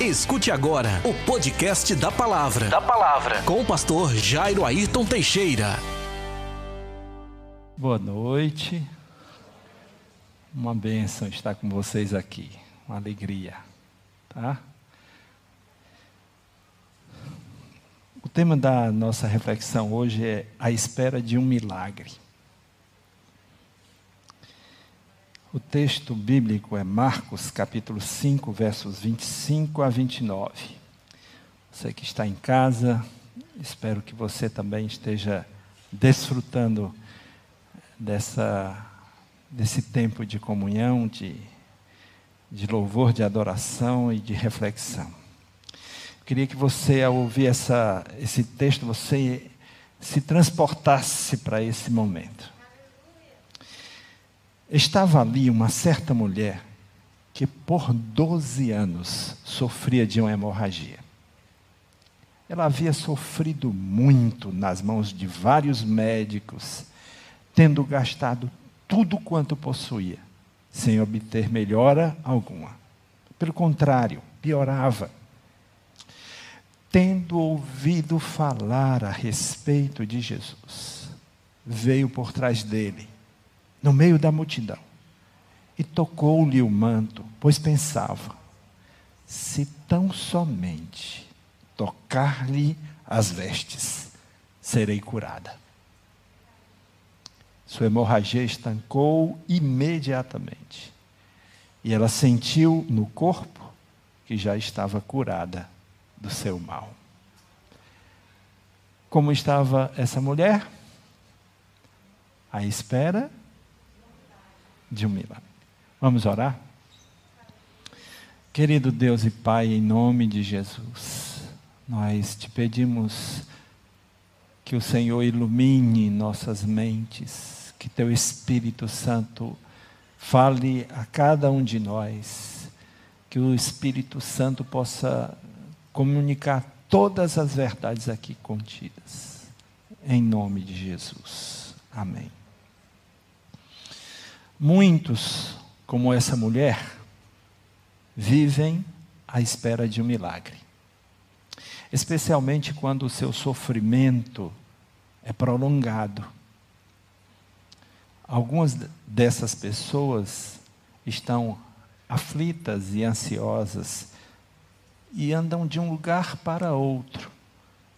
Escute agora o podcast da Palavra. Da Palavra. Com o pastor Jairo Ayrton Teixeira. Boa noite. Uma bênção estar com vocês aqui. Uma alegria. Tá? O tema da nossa reflexão hoje é a espera de um milagre. O texto bíblico é Marcos, capítulo 5, versos 25 a 29. Você que está em casa, espero que você também esteja desfrutando dessa, desse tempo de comunhão, de, de louvor, de adoração e de reflexão. Queria que você, ao ouvir essa, esse texto, você se transportasse para esse momento. Estava ali uma certa mulher que por 12 anos sofria de uma hemorragia. Ela havia sofrido muito nas mãos de vários médicos, tendo gastado tudo quanto possuía, sem obter melhora alguma. Pelo contrário, piorava. Tendo ouvido falar a respeito de Jesus, veio por trás dele no meio da multidão, e tocou-lhe o manto, pois pensava: se tão somente tocar-lhe as vestes, serei curada. Sua hemorragia estancou imediatamente. E ela sentiu no corpo que já estava curada do seu mal. Como estava essa mulher? À espera de um milagre. Vamos orar? Querido Deus e Pai, em nome de Jesus, nós te pedimos que o Senhor ilumine nossas mentes, que teu Espírito Santo fale a cada um de nós, que o Espírito Santo possa comunicar todas as verdades aqui contidas. Em nome de Jesus. Amém. Muitos, como essa mulher, vivem à espera de um milagre. Especialmente quando o seu sofrimento é prolongado. Algumas dessas pessoas estão aflitas e ansiosas e andam de um lugar para outro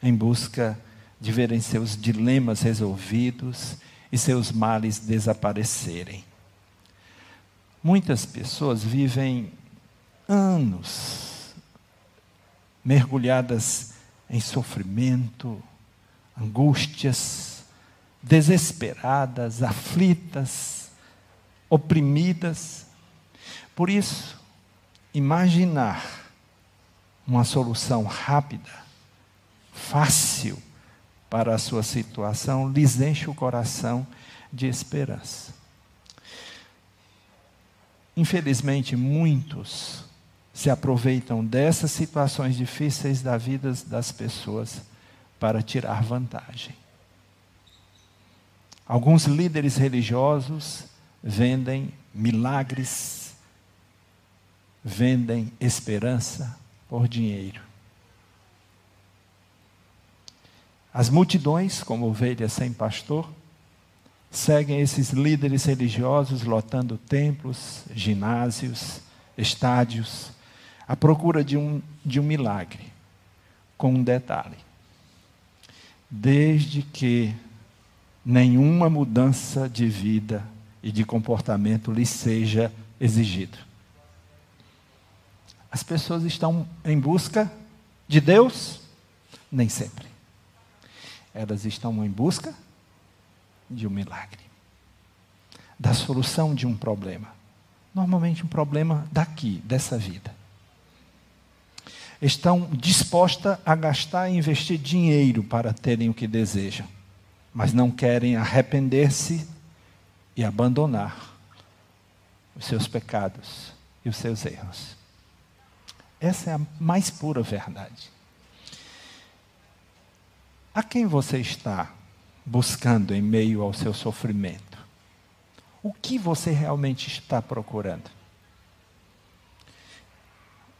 em busca de verem seus dilemas resolvidos e seus males desaparecerem. Muitas pessoas vivem anos mergulhadas em sofrimento, angústias, desesperadas, aflitas, oprimidas. Por isso, imaginar uma solução rápida, fácil para a sua situação, lhes enche o coração de esperança. Infelizmente, muitos se aproveitam dessas situações difíceis da vida das pessoas para tirar vantagem. Alguns líderes religiosos vendem milagres, vendem esperança por dinheiro. As multidões, como ovelhas sem pastor, seguem esses líderes religiosos lotando templos, ginásios, estádios, à procura de um, de um milagre, com um detalhe. Desde que nenhuma mudança de vida e de comportamento lhes seja exigido. As pessoas estão em busca de Deus? Nem sempre. Elas estão em busca de um milagre, da solução de um problema. Normalmente, um problema daqui, dessa vida. Estão dispostas a gastar e investir dinheiro para terem o que desejam, mas não querem arrepender-se e abandonar os seus pecados e os seus erros. Essa é a mais pura verdade. A quem você está buscando em meio ao seu sofrimento? O que você realmente está procurando?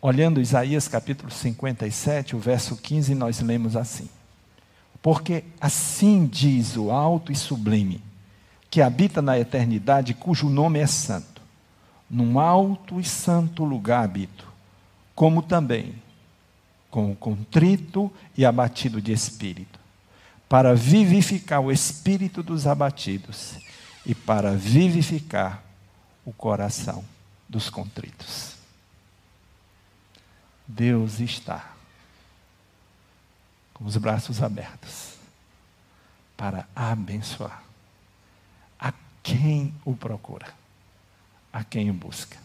Olhando Isaías capítulo 57, o verso 15, nós lemos assim: Porque assim diz o alto e sublime, que habita na eternidade, cujo nome é santo. Num alto e santo lugar habito, como também com o contrito e abatido de espírito, para vivificar o espírito dos abatidos e para vivificar o coração dos contritos. Deus está com os braços abertos para abençoar a quem o procura, a quem o busca.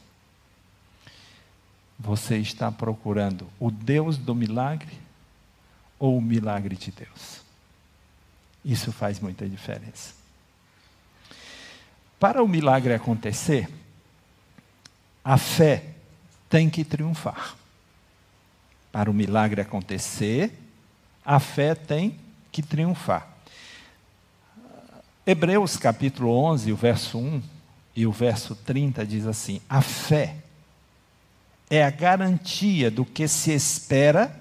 Você está procurando o Deus do milagre ou o milagre de Deus? Isso faz muita diferença. Para o milagre acontecer, a fé tem que triunfar. Para o milagre acontecer, a fé tem que triunfar. Hebreus capítulo 11, o verso 1 e o verso 30 diz assim: A fé é a garantia do que se espera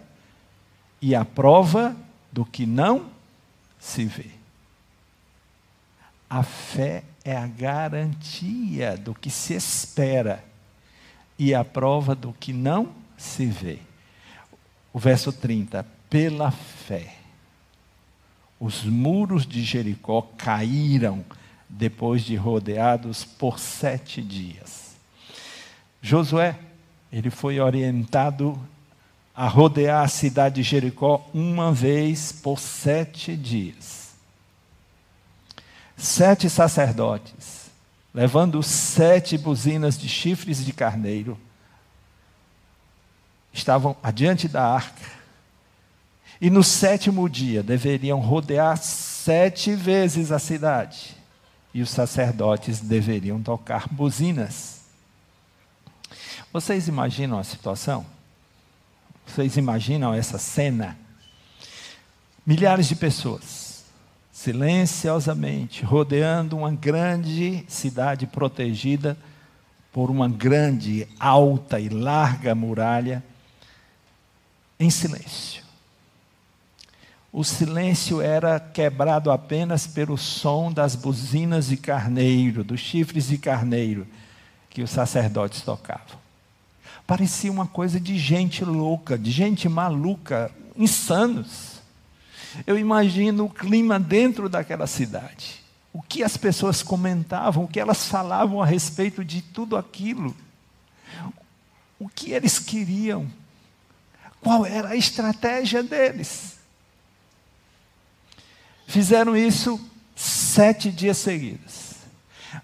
e a prova do que não se vê. A fé é a garantia do que se espera e a prova do que não se vê. O verso 30, pela fé. Os muros de Jericó caíram depois de rodeados por sete dias. Josué, ele foi orientado a rodear a cidade de Jericó uma vez por sete dias. Sete sacerdotes levando sete buzinas de chifres de carneiro, estavam adiante da arca. E no sétimo dia deveriam rodear sete vezes a cidade. E os sacerdotes deveriam tocar buzinas. Vocês imaginam a situação? Vocês imaginam essa cena? Milhares de pessoas silenciosamente, rodeando uma grande cidade protegida por uma grande, alta e larga muralha, em silêncio. O silêncio era quebrado apenas pelo som das buzinas de carneiro, dos chifres de carneiro que os sacerdotes tocavam. Parecia uma coisa de gente louca, de gente maluca, insanos. Eu imagino o clima dentro daquela cidade. O que as pessoas comentavam, o que elas falavam a respeito de tudo aquilo. O que eles queriam. Qual era a estratégia deles. Fizeram isso sete dias seguidos.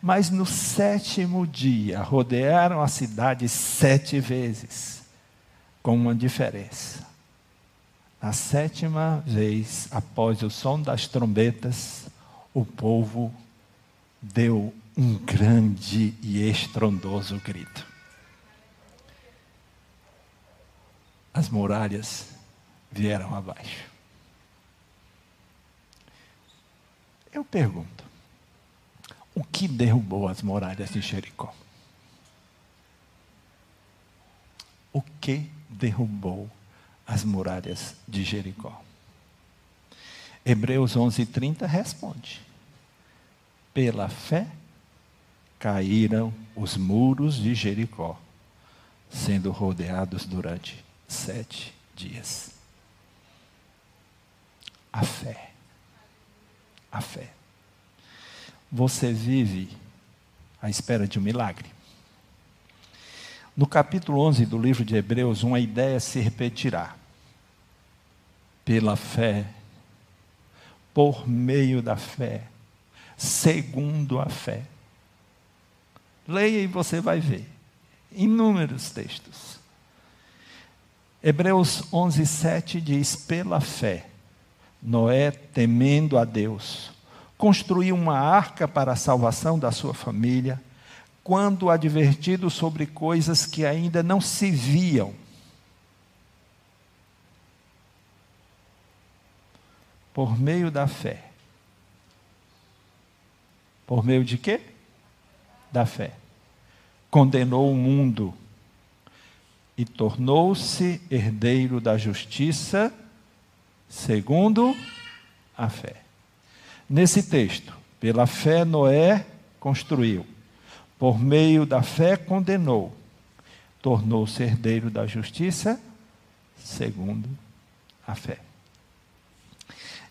Mas no sétimo dia, rodearam a cidade sete vezes, com uma diferença. Na sétima vez, após o som das trombetas, o povo deu um grande e estrondoso grito. As muralhas vieram abaixo. Eu pergunto: o que derrubou as muralhas de Jericó? O que derrubou as muralhas de Jericó. Hebreus 11:30 responde: Pela fé caíram os muros de Jericó, sendo rodeados durante sete dias. A fé. A fé. Você vive à espera de um milagre. No capítulo 11 do livro de Hebreus, uma ideia se repetirá. Pela fé, por meio da fé, segundo a fé. Leia e você vai ver inúmeros textos. Hebreus 11, 7 diz: Pela fé, Noé, temendo a Deus, construiu uma arca para a salvação da sua família quando advertido sobre coisas que ainda não se viam. Por meio da fé. Por meio de quê? Da fé. Condenou o mundo e tornou-se herdeiro da justiça segundo a fé. Nesse texto, pela fé Noé construiu, por meio da fé condenou, tornou-se herdeiro da justiça segundo a fé.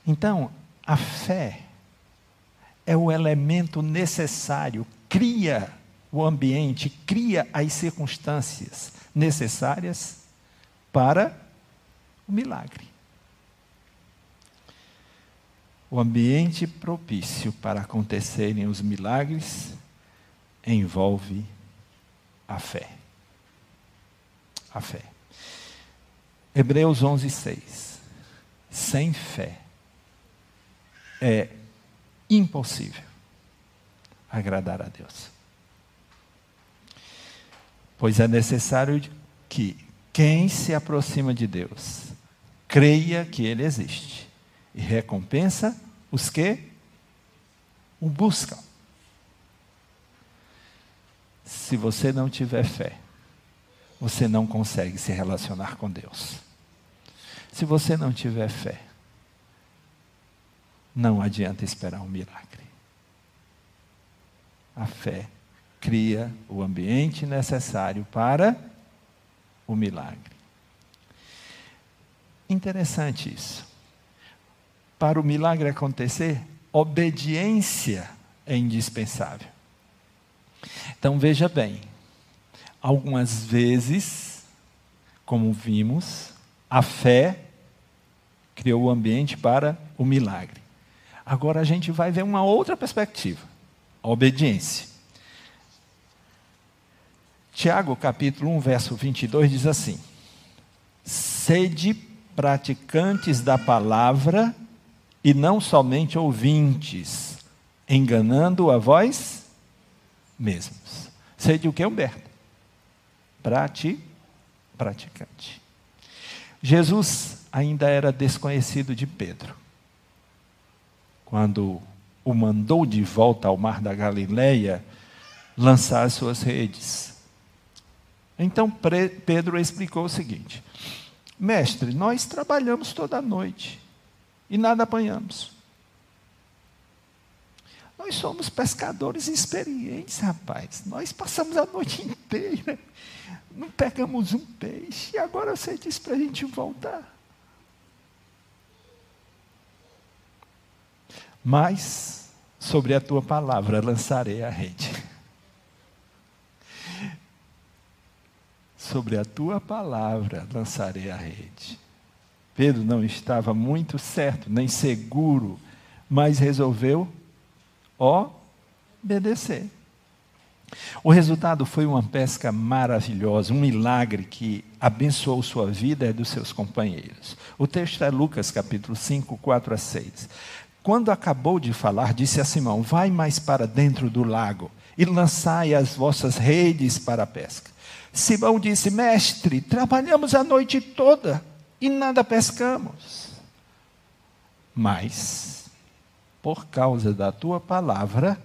Então, a fé é o elemento necessário, cria o ambiente, cria as circunstâncias necessárias para o milagre. O ambiente propício para acontecerem os milagres envolve a fé. A fé. Hebreus 11, 6. Sem fé é impossível agradar a Deus. Pois é necessário que quem se aproxima de Deus creia que Ele existe e recompensa os que o buscam. Se você não tiver fé, você não consegue se relacionar com Deus. Se você não tiver fé, não adianta esperar um milagre. A fé cria o ambiente necessário para o milagre. Interessante isso. Para o milagre acontecer, obediência é indispensável. Então veja bem, algumas vezes, como vimos, a fé criou o ambiente para o milagre. Agora a gente vai ver uma outra perspectiva: a obediência. Tiago, capítulo 1, verso 22 diz assim: Sede praticantes da palavra e não somente ouvintes, enganando a vós mesmos. Sede o que, Humberto? Prati, praticante. Jesus ainda era desconhecido de Pedro. Quando o mandou de volta ao mar da Galileia lançar as suas redes. Então Pedro explicou o seguinte: Mestre, nós trabalhamos toda noite e nada apanhamos. Nós somos pescadores experientes, rapaz. Nós passamos a noite inteira, não pegamos um peixe, e agora você diz para a gente voltar. Mas, sobre a tua palavra lançarei a rede. Sobre a tua palavra lançarei a rede. Pedro não estava muito certo, nem seguro, mas resolveu obedecer. O resultado foi uma pesca maravilhosa, um milagre que abençoou sua vida e dos seus companheiros. O texto é Lucas capítulo 5, 4 a 6. Quando acabou de falar, disse a Simão: Vai mais para dentro do lago e lançai as vossas redes para a pesca. Simão disse: Mestre, trabalhamos a noite toda e nada pescamos. Mas, por causa da tua palavra,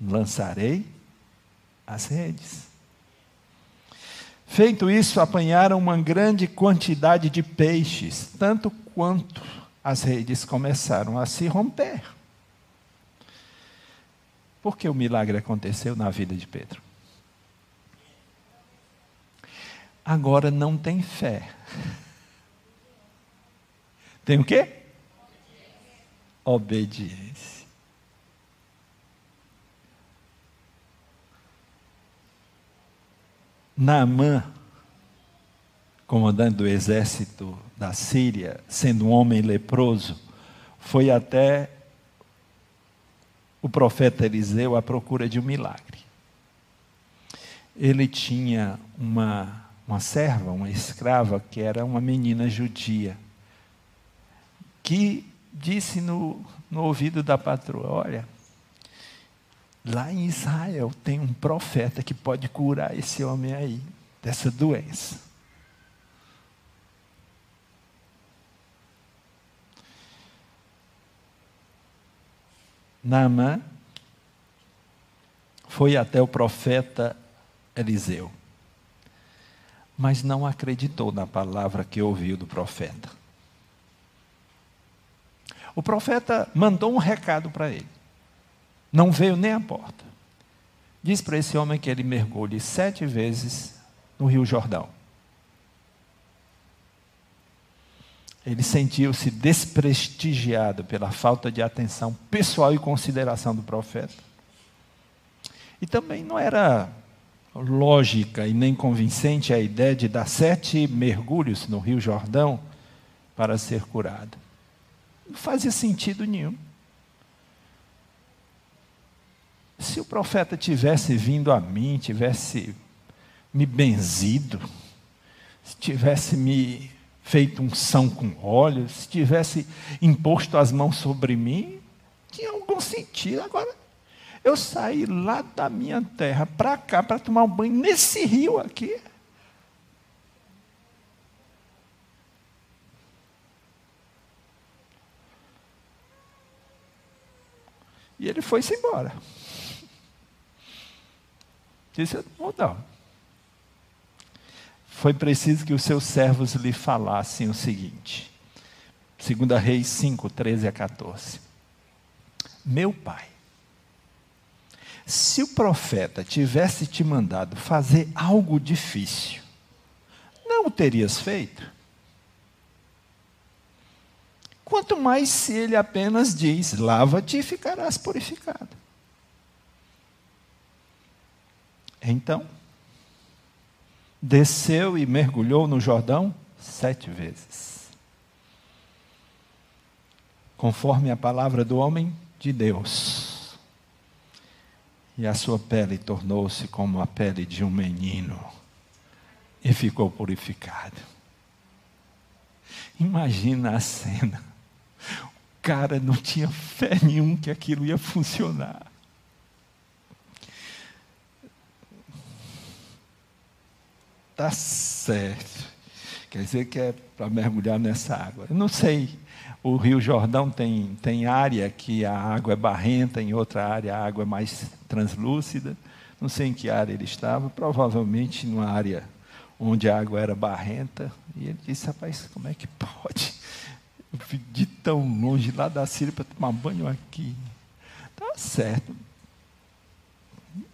lançarei as redes. Feito isso, apanharam uma grande quantidade de peixes, tanto quanto as redes começaram a se romper. Porque o milagre aconteceu na vida de Pedro. Agora não tem fé. Tem o quê? Obediência. Naamã, comandante do exército da Síria, sendo um homem leproso, foi até o profeta Eliseu à procura de um milagre. Ele tinha uma uma serva, uma escrava, que era uma menina judia, que disse no, no ouvido da patroa: Olha, lá em Israel tem um profeta que pode curar esse homem aí, dessa doença. Naamã foi até o profeta Eliseu. Mas não acreditou na palavra que ouviu do profeta. O profeta mandou um recado para ele, não veio nem à porta. Diz para esse homem que ele mergulhe sete vezes no Rio Jordão. Ele sentiu-se desprestigiado pela falta de atenção pessoal e consideração do profeta. E também não era lógica e nem convincente a ideia de dar sete mergulhos no Rio Jordão para ser curado. Não fazia sentido nenhum. Se o profeta tivesse vindo a mim, tivesse me benzido, se tivesse me feito são com óleo, se tivesse imposto as mãos sobre mim, tinha algum sentido. Agora, eu saí lá da minha terra para cá para tomar um banho nesse rio aqui. E ele foi-se embora. Disse, não. Foi preciso que os seus servos lhe falassem o seguinte. 2 Reis 5, 13 a 14. Meu pai, se o profeta tivesse te mandado fazer algo difícil, não o terias feito? Quanto mais se ele apenas diz: lava-te e ficarás purificado. Então, desceu e mergulhou no Jordão sete vezes. Conforme a palavra do homem de Deus e a sua pele tornou-se como a pele de um menino e ficou purificado. Imagina a cena. O cara não tinha fé nenhum que aquilo ia funcionar. Tá certo. Quer dizer que é para mergulhar nessa água. Eu não sei o Rio Jordão tem, tem área que a água é barrenta, em outra área a água é mais translúcida. Não sei em que área ele estava, provavelmente numa área onde a água era barrenta. E ele disse: Rapaz, como é que pode? Eu vim de tão longe lá da Síria para tomar banho aqui. Tá certo.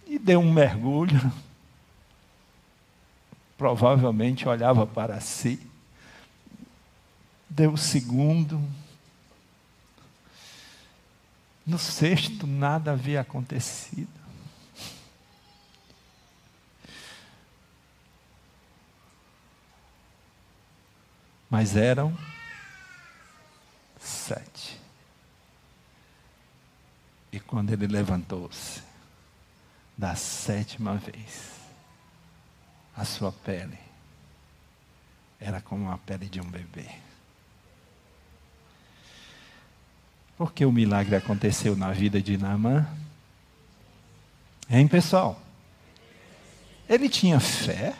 E deu um mergulho. Provavelmente olhava para si. Deu o segundo, no sexto, nada havia acontecido. Mas eram sete. E quando ele levantou-se, da sétima vez, a sua pele era como a pele de um bebê. Porque o milagre aconteceu na vida de Naamã. Hein, pessoal? Ele tinha fé.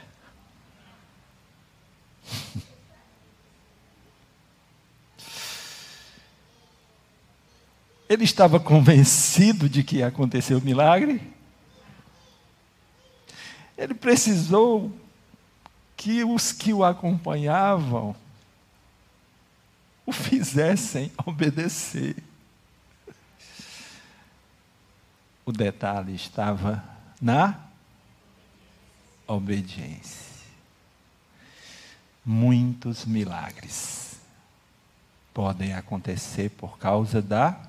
Ele estava convencido de que ia acontecer o milagre. Ele precisou que os que o acompanhavam o fizessem obedecer. O detalhe estava na obediência. Muitos milagres podem acontecer por causa da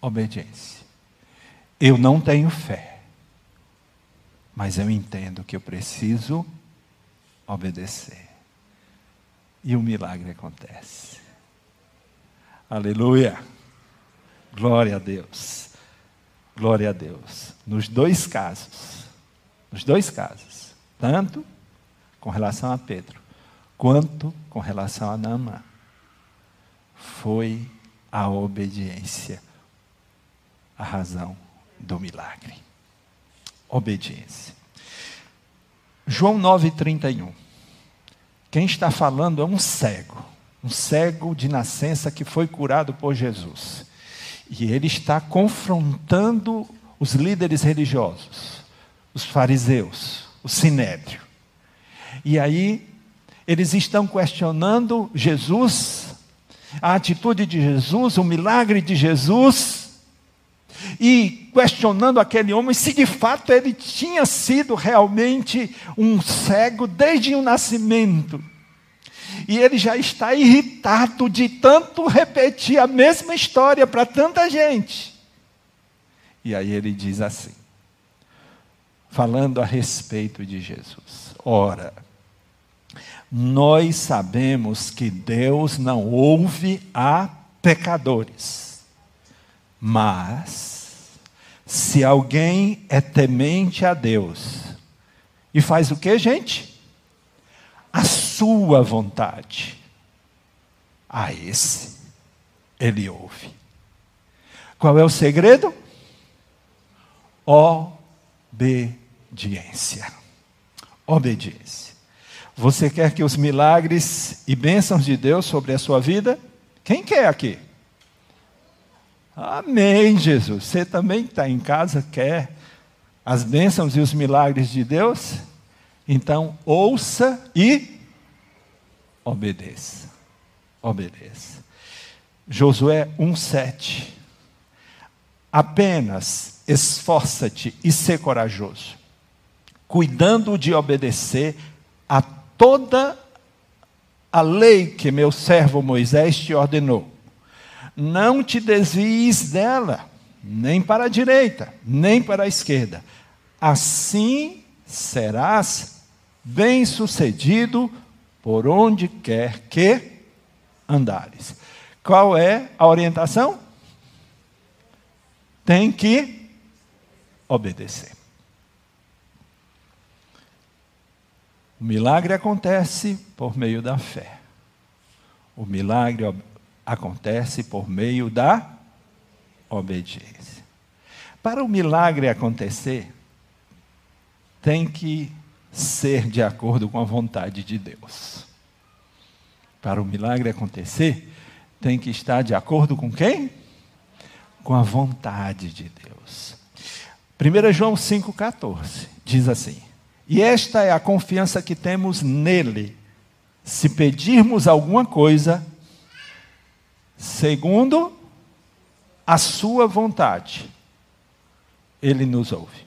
obediência. Eu não tenho fé, mas eu entendo que eu preciso obedecer e o milagre acontece. Aleluia! Glória a Deus. Glória a Deus. Nos dois casos, nos dois casos, tanto com relação a Pedro, quanto com relação a Naamã, foi a obediência a razão do milagre. Obediência. João 9,31. Quem está falando é um cego, um cego de nascença que foi curado por Jesus. E ele está confrontando os líderes religiosos, os fariseus, o sinédrio. E aí, eles estão questionando Jesus, a atitude de Jesus, o milagre de Jesus, e questionando aquele homem se de fato ele tinha sido realmente um cego desde o nascimento. E ele já está irritado de tanto repetir a mesma história para tanta gente. E aí ele diz assim, falando a respeito de Jesus: Ora, nós sabemos que Deus não ouve a pecadores, mas se alguém é temente a Deus e faz o que, gente? a sua vontade. A esse ele ouve. Qual é o segredo? Obediência. Obediência. Você quer que os milagres e bênçãos de Deus sobre a sua vida? Quem quer aqui? Amém, Jesus. Você também está em casa, quer as bênçãos e os milagres de Deus? Então, ouça e obedeça. Obedeça. Josué 1,7. Apenas esforça-te e ser corajoso, cuidando de obedecer a toda a lei que meu servo Moisés te ordenou. Não te desvies dela, nem para a direita, nem para a esquerda. Assim serás bem-sucedido por onde quer que andares. Qual é a orientação? Tem que obedecer. O milagre acontece por meio da fé. O milagre acontece por meio da obediência. Para o milagre acontecer, tem que ser de acordo com a vontade de Deus. Para o milagre acontecer, tem que estar de acordo com quem? Com a vontade de Deus. 1 João 5,14 diz assim: E esta é a confiança que temos nele, se pedirmos alguma coisa, segundo a sua vontade, ele nos ouve.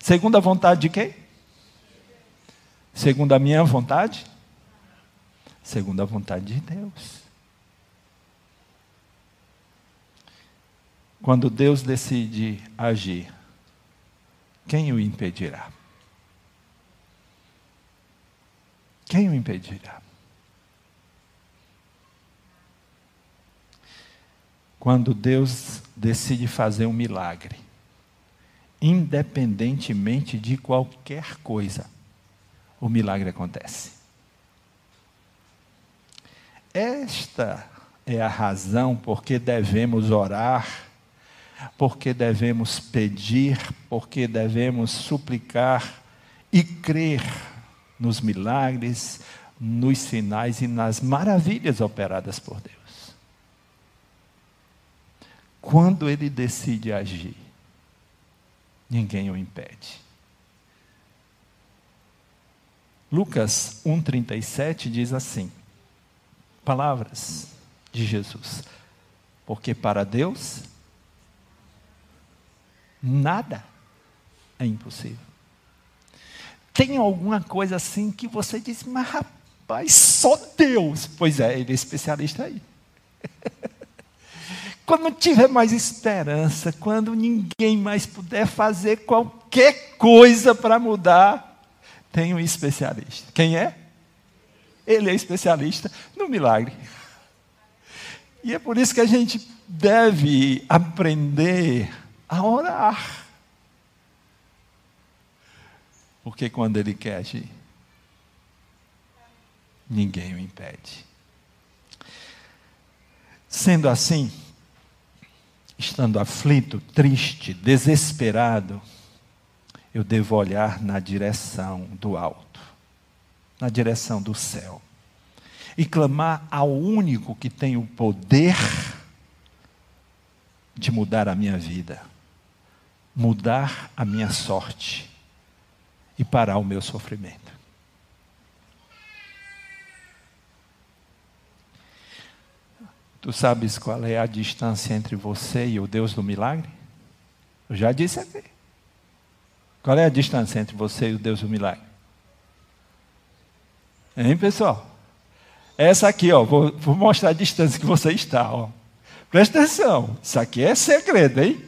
Segundo a vontade de quem? Segundo a minha vontade? Segundo a vontade de Deus. Quando Deus decide agir, quem o impedirá? Quem o impedirá? Quando Deus decide fazer um milagre, independentemente de qualquer coisa, o milagre acontece. Esta é a razão por que devemos orar, porque devemos pedir, porque devemos suplicar e crer nos milagres, nos sinais e nas maravilhas operadas por Deus. Quando Ele decide agir, ninguém o impede. Lucas 1,37 diz assim: palavras de Jesus, porque para Deus nada é impossível. Tem alguma coisa assim que você diz, mas rapaz, só Deus. Pois é, ele é especialista aí. quando tiver mais esperança, quando ninguém mais puder fazer qualquer coisa para mudar, tem um especialista. Quem é? Ele é especialista no milagre. E é por isso que a gente deve aprender a orar. Porque quando ele quer agir, ninguém o impede. Sendo assim, estando aflito, triste, desesperado, eu devo olhar na direção do alto, na direção do céu, e clamar ao único que tem o poder de mudar a minha vida, mudar a minha sorte e parar o meu sofrimento. Tu sabes qual é a distância entre você e o Deus do milagre? Eu já disse aqui. Qual é a distância entre você e o Deus do milagre? Hein, pessoal? Essa aqui, ó, vou, vou mostrar a distância que você está, ó. Presta atenção, isso aqui é segredo, hein?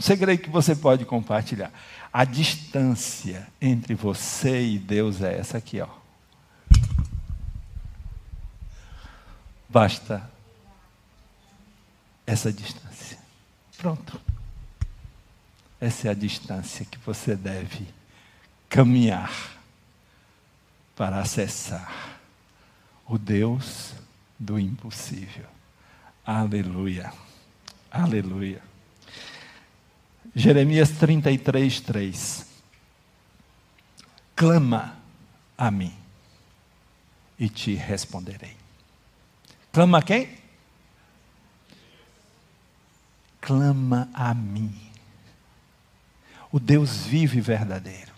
Um segredo que você pode compartilhar. A distância entre você e Deus é essa aqui, ó. Basta essa distância. Pronto. Essa é a distância que você deve caminhar para acessar o Deus do impossível. Aleluia. Aleluia. Jeremias 33, 3. Clama a mim e te responderei. Clama a quem? Clama a mim. O Deus vivo e verdadeiro.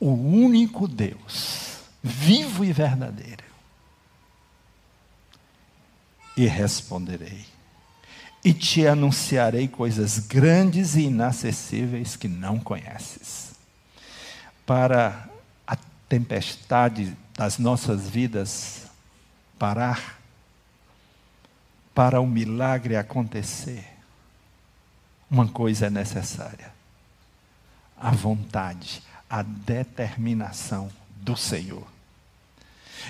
O único Deus, vivo e verdadeiro. E responderei. E te anunciarei coisas grandes e inacessíveis que não conheces. Para a tempestade das nossas vidas parar, para o milagre acontecer, uma coisa é necessária: a vontade, a determinação do Senhor.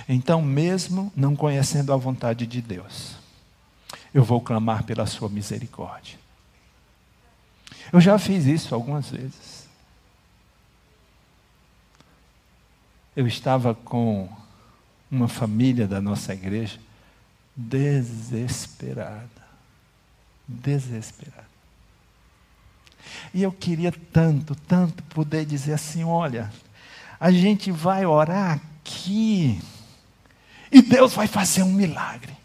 Então, mesmo não conhecendo a vontade de Deus, eu vou clamar pela Sua misericórdia. Eu já fiz isso algumas vezes. Eu estava com uma família da nossa igreja desesperada. Desesperada. E eu queria tanto, tanto poder dizer assim: olha, a gente vai orar aqui e Deus vai fazer um milagre.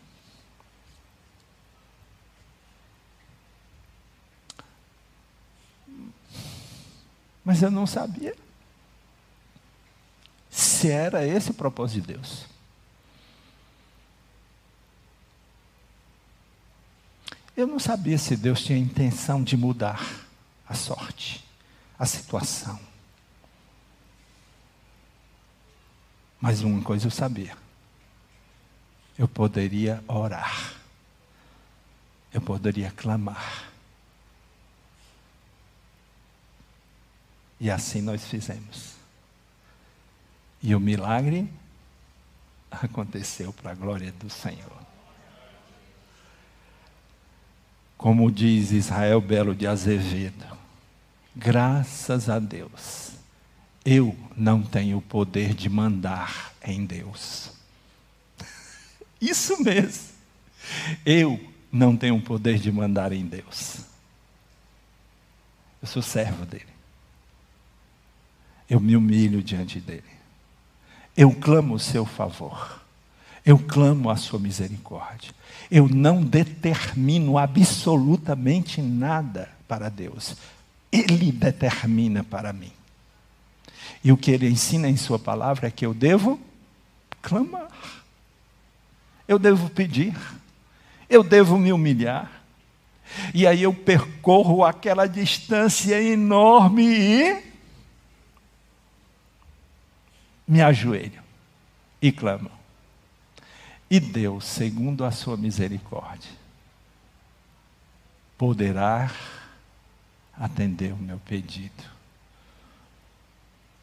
Mas eu não sabia se era esse o propósito de Deus. Eu não sabia se Deus tinha intenção de mudar a sorte, a situação. Mas uma coisa eu sabia. Eu poderia orar. Eu poderia clamar. E assim nós fizemos. E o milagre aconteceu para a glória do Senhor. Como diz Israel Belo de Azevedo, graças a Deus, eu não tenho o poder de mandar em Deus. Isso mesmo. Eu não tenho o poder de mandar em Deus. Eu sou servo dele. Eu me humilho diante dele. Eu clamo o seu favor. Eu clamo a sua misericórdia. Eu não determino absolutamente nada para Deus. Ele determina para mim. E o que ele ensina em sua palavra é que eu devo clamar. Eu devo pedir. Eu devo me humilhar. E aí eu percorro aquela distância enorme e me ajoelho e clamo. E Deus, segundo a sua misericórdia, poderá atender o meu pedido,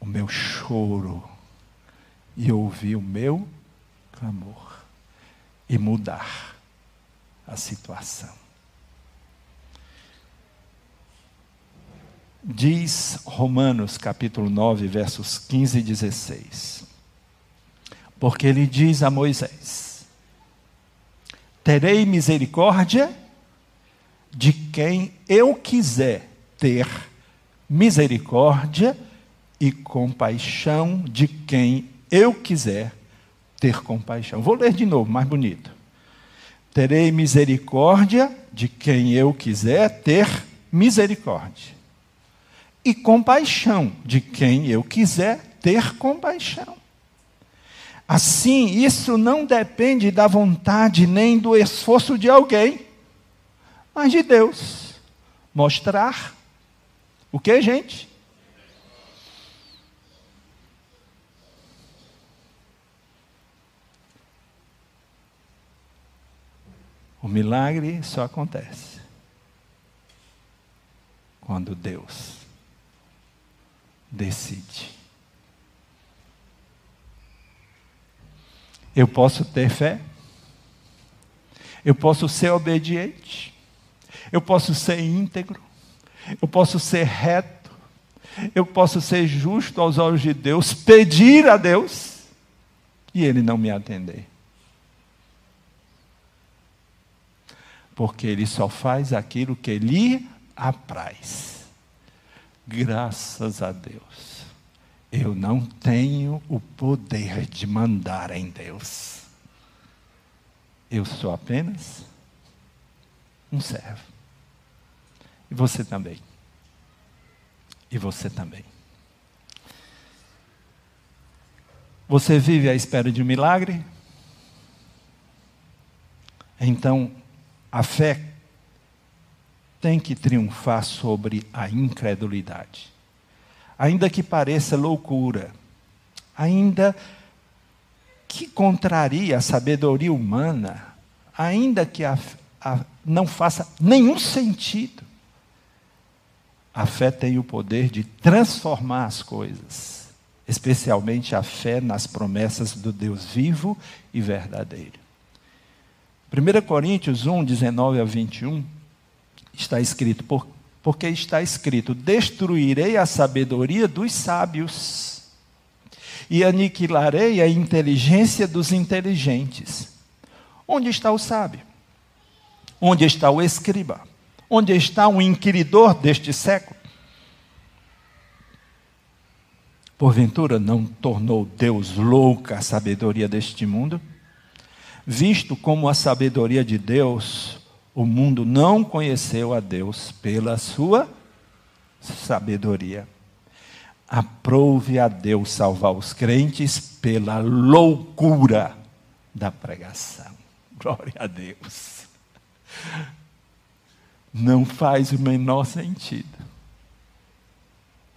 o meu choro e ouvir o meu clamor e mudar a situação. Diz Romanos capítulo 9, versos 15 e 16. Porque ele diz a Moisés: terei misericórdia de quem eu quiser ter misericórdia e compaixão de quem eu quiser ter compaixão. Vou ler de novo, mais bonito. Terei misericórdia de quem eu quiser ter misericórdia. E compaixão de quem eu quiser ter compaixão. Assim, isso não depende da vontade nem do esforço de alguém, mas de Deus. Mostrar o que, gente? O milagre só acontece quando Deus decide. Eu posso ter fé, eu posso ser obediente, eu posso ser íntegro, eu posso ser reto, eu posso ser justo aos olhos de Deus, pedir a Deus e Ele não me atender. porque ele só faz aquilo que lhe apraz. Graças a Deus, eu não tenho o poder de mandar em Deus. Eu sou apenas um servo. E você também. E você também. Você vive à espera de um milagre? Então, a fé tem que triunfar sobre a incredulidade. Ainda que pareça loucura, ainda que contraria a sabedoria humana, ainda que a, a, não faça nenhum sentido, a fé tem o poder de transformar as coisas, especialmente a fé nas promessas do Deus vivo e verdadeiro. 1 Coríntios 1, 19 a 21, está escrito, por, porque está escrito: Destruirei a sabedoria dos sábios e aniquilarei a inteligência dos inteligentes. Onde está o sábio? Onde está o escriba? Onde está o inquiridor deste século? Porventura não tornou Deus louca a sabedoria deste mundo? Visto como a sabedoria de Deus, o mundo não conheceu a Deus pela sua sabedoria. Aprove a Deus salvar os crentes pela loucura da pregação. Glória a Deus. Não faz o menor sentido.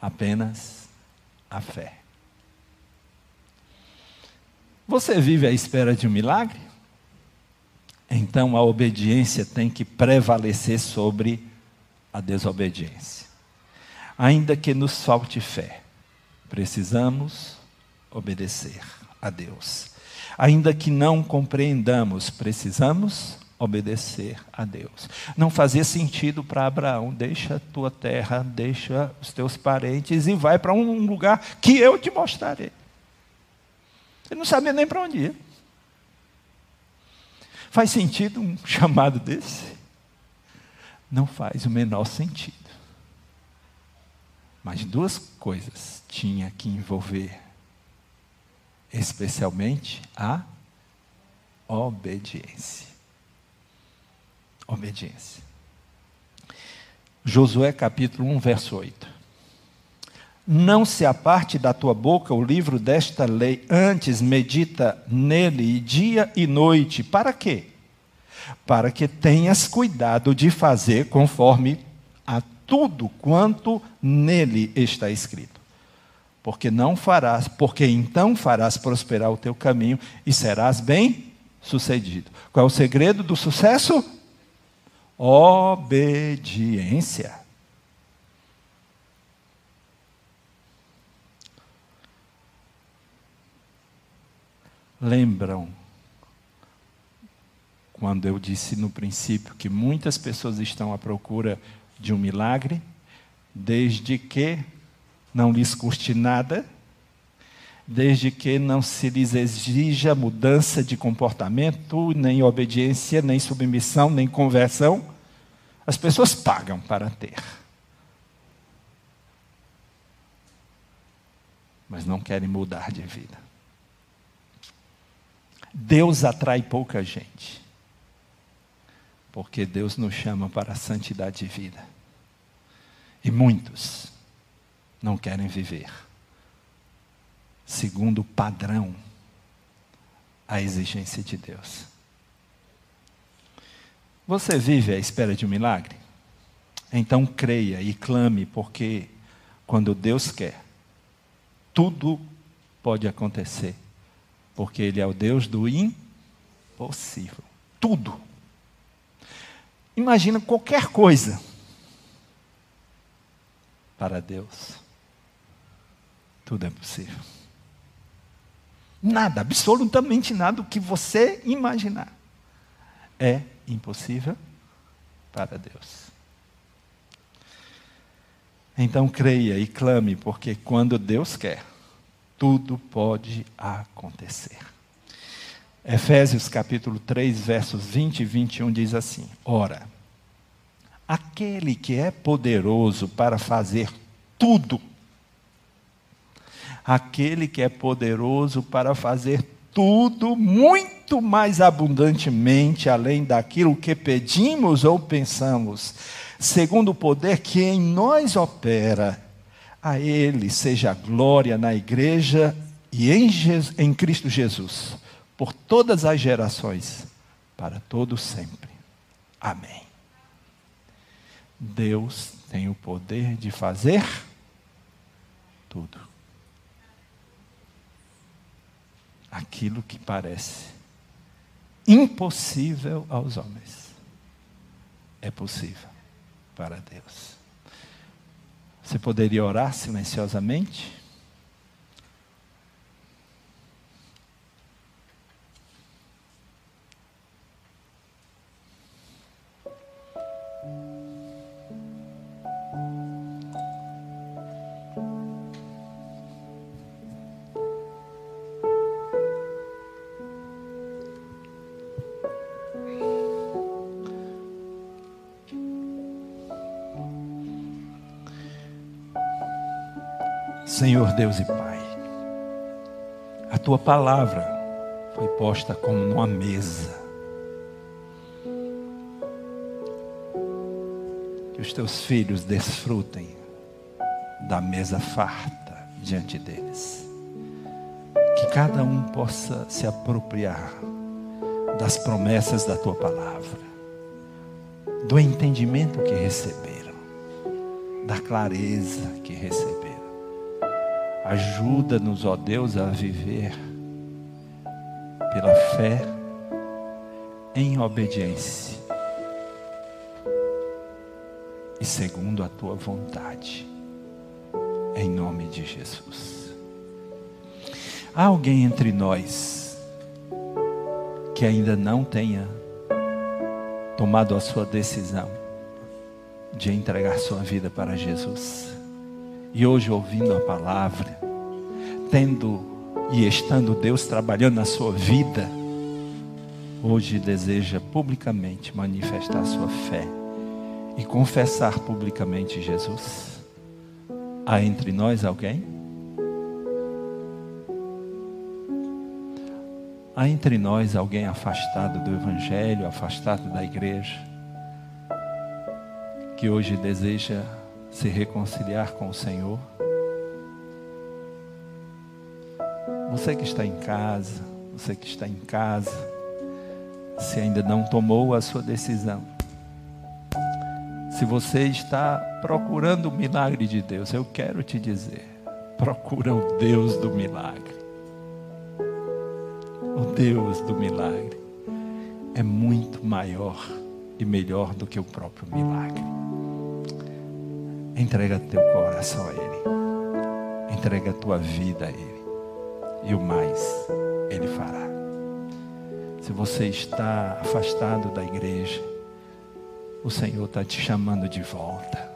Apenas a fé. Você vive à espera de um milagre? Então a obediência tem que prevalecer sobre a desobediência. Ainda que nos falte fé, precisamos obedecer a Deus. Ainda que não compreendamos, precisamos obedecer a Deus. Não fazia sentido para Abraão, deixa a tua terra, deixa os teus parentes e vai para um lugar que eu te mostrarei. Ele não sabia nem para onde ir. Faz sentido um chamado desse? Não faz o menor sentido. Mas duas coisas tinha que envolver, especialmente a obediência. Obediência. Josué capítulo 1, verso 8. Não se aparte da tua boca o livro desta lei, antes medita nele dia e noite. Para quê? Para que tenhas cuidado de fazer conforme a tudo quanto nele está escrito. Porque não farás, porque então farás prosperar o teu caminho e serás bem sucedido. Qual é o segredo do sucesso? Obediência. Lembram quando eu disse no princípio que muitas pessoas estão à procura de um milagre, desde que não lhes custe nada, desde que não se lhes exija mudança de comportamento, nem obediência, nem submissão, nem conversão, as pessoas pagam para ter. Mas não querem mudar de vida. Deus atrai pouca gente. Porque Deus nos chama para a santidade de vida. E muitos não querem viver segundo o padrão a exigência de Deus. Você vive à espera de um milagre? Então creia e clame, porque quando Deus quer, tudo pode acontecer, porque Ele é o Deus do impossível. Tudo. Imagina qualquer coisa para Deus. Tudo é possível. Nada, absolutamente nada o que você imaginar é impossível para Deus. Então creia e clame, porque quando Deus quer, tudo pode acontecer. Efésios capítulo 3, versos 20 e 21 diz assim: Ora, aquele que é poderoso para fazer tudo, aquele que é poderoso para fazer tudo muito mais abundantemente além daquilo que pedimos ou pensamos, segundo o poder que em nós opera. A Ele seja a glória na igreja e em, Jesus, em Cristo Jesus, por todas as gerações, para todo sempre. Amém. Deus tem o poder de fazer tudo. aquilo que parece impossível aos homens é possível para Deus. Você poderia orar silenciosamente? Deus e Pai, a tua palavra foi posta como numa mesa. Que os teus filhos desfrutem da mesa farta diante deles. Que cada um possa se apropriar das promessas da tua palavra, do entendimento que receberam, da clareza que receberam Ajuda-nos, ó Deus, a viver pela fé em obediência e segundo a tua vontade, em nome de Jesus. Há alguém entre nós que ainda não tenha tomado a sua decisão de entregar sua vida para Jesus? E hoje, ouvindo a palavra, tendo e estando Deus trabalhando na sua vida, hoje deseja publicamente manifestar sua fé e confessar publicamente Jesus. Há entre nós alguém? Há entre nós alguém afastado do Evangelho, afastado da igreja, que hoje deseja se reconciliar com o Senhor. Você que está em casa, você que está em casa, se ainda não tomou a sua decisão, se você está procurando o milagre de Deus, eu quero te dizer: procura o Deus do milagre. O Deus do milagre é muito maior e melhor do que o próprio milagre. Entrega teu coração a Ele. Entrega a tua vida a Ele. E o mais Ele fará. Se você está afastado da igreja, o Senhor está te chamando de volta.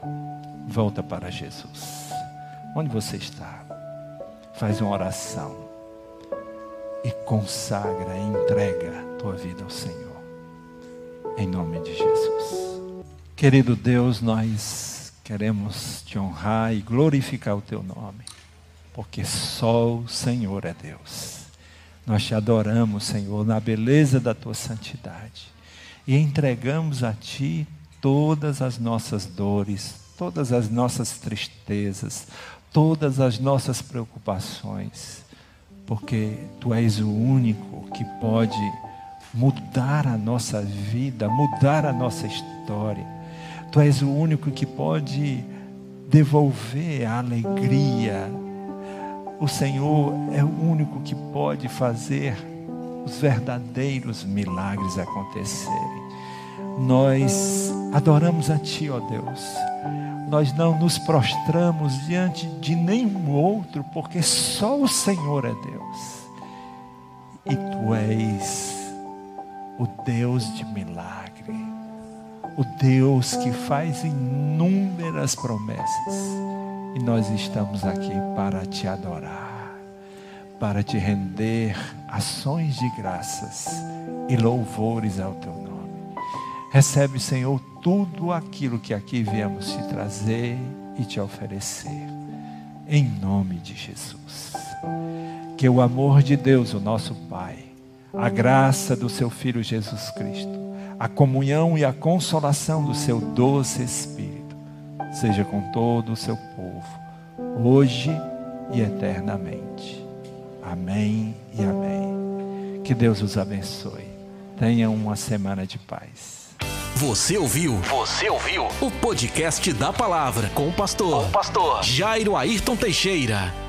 Volta para Jesus. Onde você está? Faz uma oração e consagra, entrega tua vida ao Senhor. Em nome de Jesus. Querido Deus, nós Queremos te honrar e glorificar o teu nome, porque só o Senhor é Deus. Nós te adoramos, Senhor, na beleza da tua santidade e entregamos a ti todas as nossas dores, todas as nossas tristezas, todas as nossas preocupações, porque tu és o único que pode mudar a nossa vida, mudar a nossa história. Tu és o único que pode devolver a alegria. O Senhor é o único que pode fazer os verdadeiros milagres acontecerem. Nós adoramos a Ti, ó Deus. Nós não nos prostramos diante de nenhum outro, porque só o Senhor é Deus. E Tu és o Deus de milagre, o Deus que faz inúmeras promessas. E nós estamos aqui para te adorar, para te render ações de graças e louvores ao teu nome. Recebe, Senhor, tudo aquilo que aqui viemos te trazer e te oferecer. Em nome de Jesus. Que o amor de Deus, o nosso Pai, a graça do seu Filho Jesus Cristo, a comunhão e a consolação do seu doce Espírito, seja com todo o seu povo, hoje e eternamente. Amém e amém. Que Deus os abençoe. Tenham uma semana de paz. Você ouviu? Você ouviu? O podcast da palavra com o pastor, com o pastor Jairo Ayrton Teixeira.